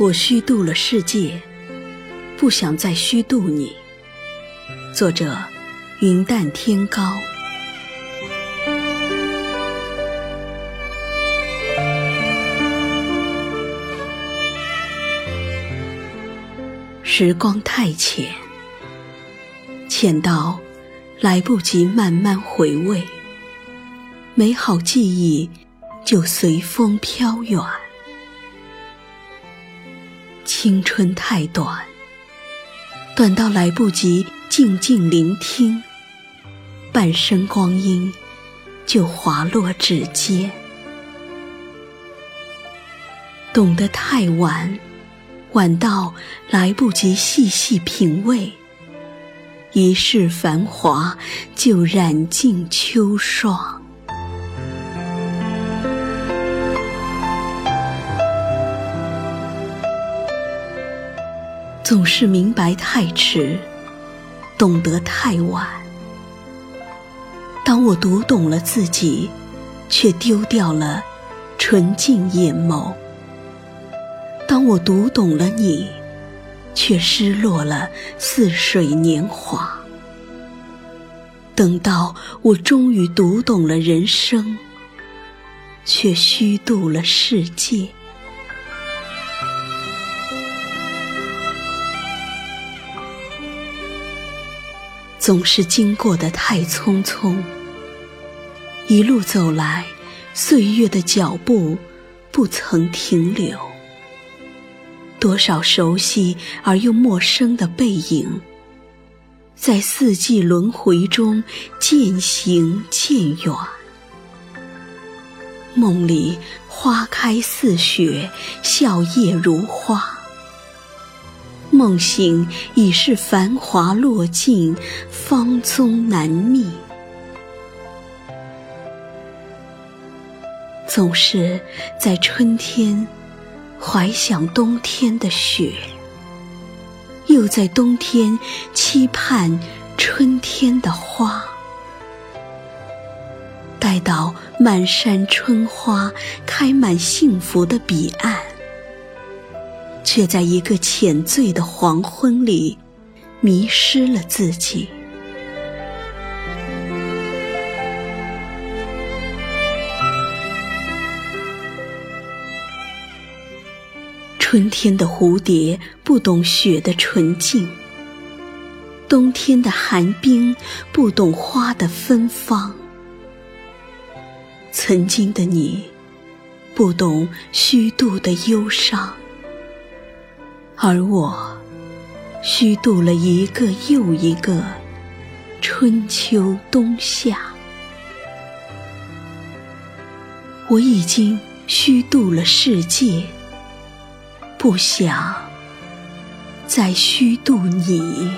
我虚度了世界，不想再虚度你。作者：云淡天高。时光太浅，浅到来不及慢慢回味，美好记忆就随风飘远。青春太短，短到来不及静静聆听，半生光阴就滑落指尖。懂得太晚，晚到来不及细细品味，一世繁华就染尽秋霜。总是明白太迟，懂得太晚。当我读懂了自己，却丢掉了纯净眼眸；当我读懂了你，却失落了似水年华。等到我终于读懂了人生，却虚度了世界。总是经过的太匆匆，一路走来，岁月的脚步不曾停留。多少熟悉而又陌生的背影，在四季轮回中渐行渐远。梦里花开似雪，笑靥如花。梦醒已是繁华落尽，芳踪难觅。总是在春天怀想冬天的雪，又在冬天期盼春天的花。待到满山春花开满幸福的彼岸。却在一个浅醉的黄昏里，迷失了自己。春天的蝴蝶不懂雪的纯净，冬天的寒冰不懂花的芬芳。曾经的你，不懂虚度的忧伤。而我，虚度了一个又一个春秋冬夏。我已经虚度了世界，不想再虚度你。